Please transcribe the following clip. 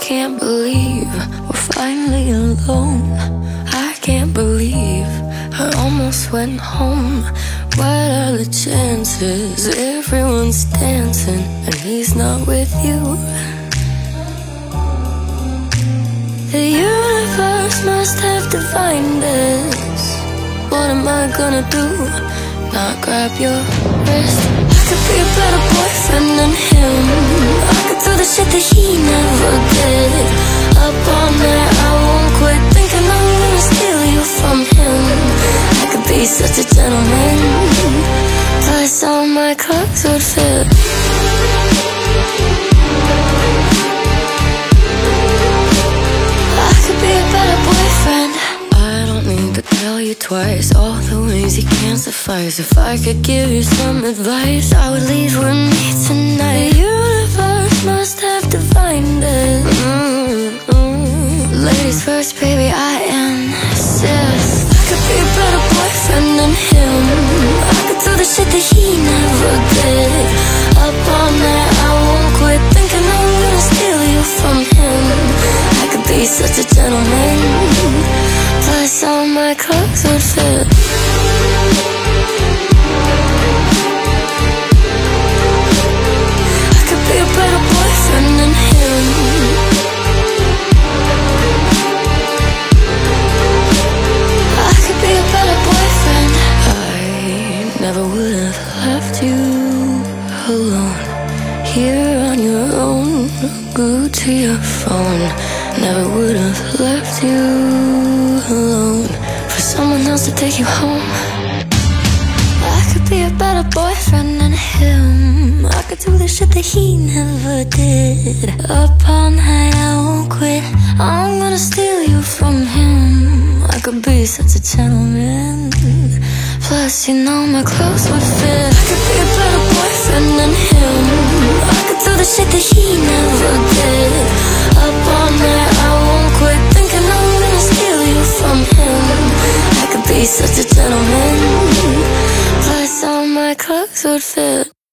can't believe we're finally alone. I can't believe I almost went home. What are the chances? Everyone's dancing and he's not with you. The universe must have defined this. What am I gonna do? Not grab your wrist. I could be a better boyfriend Be such a gentleman. Plus, all my clothes would fit. I could be a better boyfriend. I don't need to tell you twice all the ways you can't suffice. If I could give you some advice, I would leave with me tonight. The universe must have divined it. Mm-mm. Ladies first, baby, Shit that he never did. Up all night, I won't quit thinking I'm gonna steal you from him. I could be such a gentleman. Plus, all my clothes would fit. Have left you alone. Here on your own, glued to your phone. Never would have left you alone for someone else to take you home. I could be a better boyfriend than him. I could do the shit that he never did. Up all night, I won't quit. I'm gonna steal you from him. I could be such a gentleman. Plus, you know my clothes would fit. I could be a better boyfriend than him. I could do the shit that he never did. Up all night, I won't quit thinking I'm gonna steal you from him. I could be such a gentleman. Plus, all my clothes would fit.